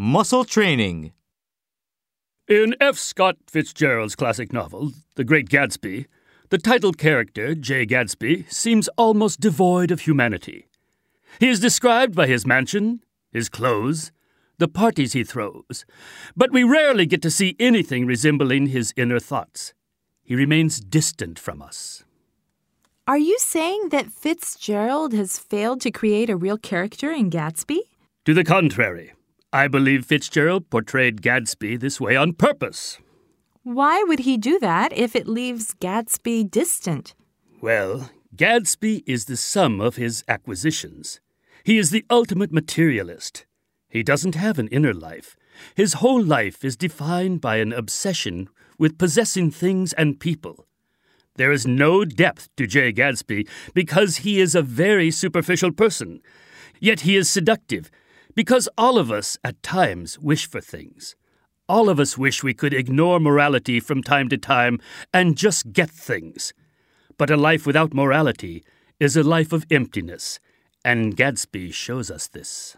Muscle Training. In F. Scott Fitzgerald's classic novel, The Great Gatsby, the title character, Jay Gatsby, seems almost devoid of humanity. He is described by his mansion, his clothes, the parties he throws, but we rarely get to see anything resembling his inner thoughts. He remains distant from us. Are you saying that Fitzgerald has failed to create a real character in Gatsby? To the contrary, I believe Fitzgerald portrayed Gatsby this way on purpose. Why would he do that if it leaves Gatsby distant? Well, Gatsby is the sum of his acquisitions. He is the ultimate materialist. He doesn't have an inner life. His whole life is defined by an obsession with possessing things and people. There is no depth to Jay Gatsby because he is a very superficial person. Yet he is seductive because all of us at times wish for things. All of us wish we could ignore morality from time to time and just get things. But a life without morality is a life of emptiness, and Gatsby shows us this.